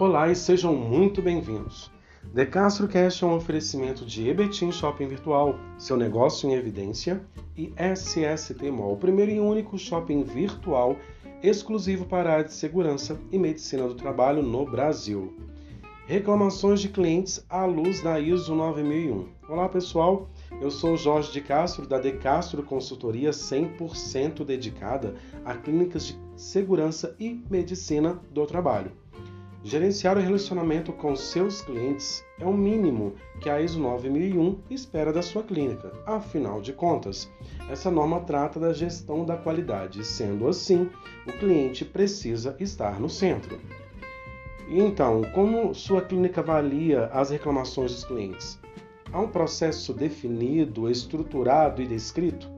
Olá e sejam muito bem-vindos. The Castro Cash é um oferecimento de Ebetim Shopping Virtual, seu negócio em evidência, e SST Mall, o primeiro e único shopping virtual exclusivo para a área de segurança e medicina do trabalho no Brasil. Reclamações de clientes à luz da ISO 9001. Olá pessoal, eu sou Jorge de Castro da De Castro Consultoria 100% dedicada a clínicas de segurança e medicina do trabalho. Gerenciar o relacionamento com seus clientes é o mínimo que a ISO 9001 espera da sua clínica. Afinal de contas, essa norma trata da gestão da qualidade, sendo assim, o cliente precisa estar no centro. Então, como sua clínica avalia as reclamações dos clientes? Há um processo definido, estruturado e descrito?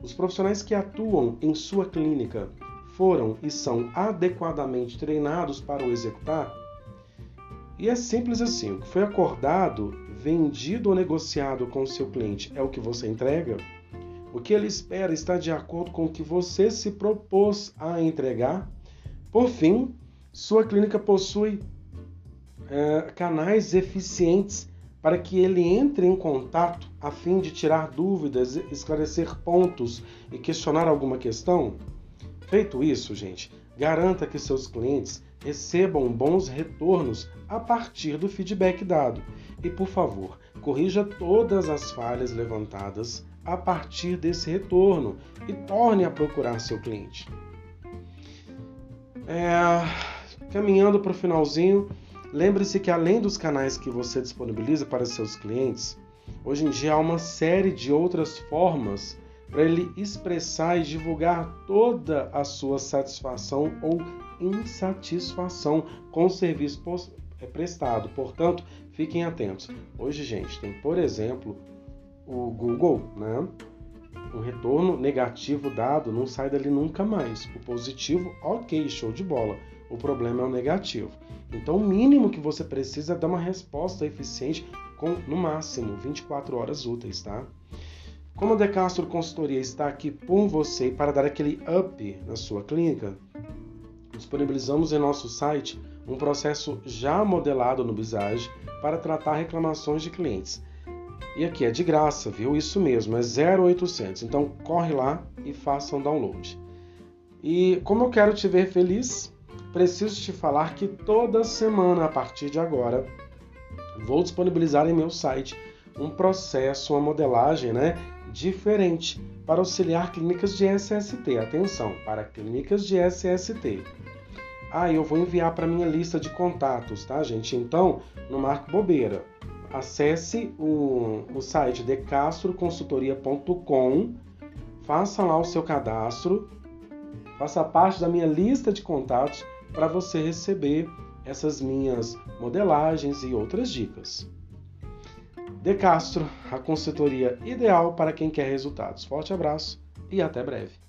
Os profissionais que atuam em sua clínica foram e são adequadamente treinados para o executar? E é simples assim: o que foi acordado, vendido ou negociado com o seu cliente é o que você entrega? O que ele espera está de acordo com o que você se propôs a entregar? Por fim, sua clínica possui é, canais eficientes para que ele entre em contato a fim de tirar dúvidas, esclarecer pontos e questionar alguma questão? Feito isso, gente, garanta que seus clientes recebam bons retornos a partir do feedback dado. E, por favor, corrija todas as falhas levantadas a partir desse retorno e torne a procurar seu cliente. É, caminhando para o finalzinho, lembre-se que além dos canais que você disponibiliza para seus clientes, hoje em dia há uma série de outras formas para ele expressar e divulgar toda a sua satisfação ou insatisfação com o serviço é, prestado. Portanto, fiquem atentos. Hoje, gente, tem, por exemplo, o Google, né? O retorno negativo dado não sai dali nunca mais. O positivo, ok, show de bola. O problema é o negativo. Então, o mínimo que você precisa é dar uma resposta eficiente com, no máximo, 24 horas úteis, tá? Como a Decastro Consultoria está aqui por você para dar aquele up na sua clínica, disponibilizamos em nosso site um processo já modelado no Visage para tratar reclamações de clientes. E aqui é de graça, viu? Isso mesmo, é 0800. Então corre lá e faça um download. E como eu quero te ver feliz, preciso te falar que toda semana a partir de agora vou disponibilizar em meu site um processo, uma modelagem, né, diferente para auxiliar clínicas de SST. Atenção, para clínicas de SST. Ah, eu vou enviar para minha lista de contatos, tá, gente? Então, no Marco Bobeira, acesse o, o site decastroconsultoria.com, faça lá o seu cadastro, faça parte da minha lista de contatos para você receber essas minhas modelagens e outras dicas. De Castro, a consultoria ideal para quem quer resultados. Forte abraço e até breve.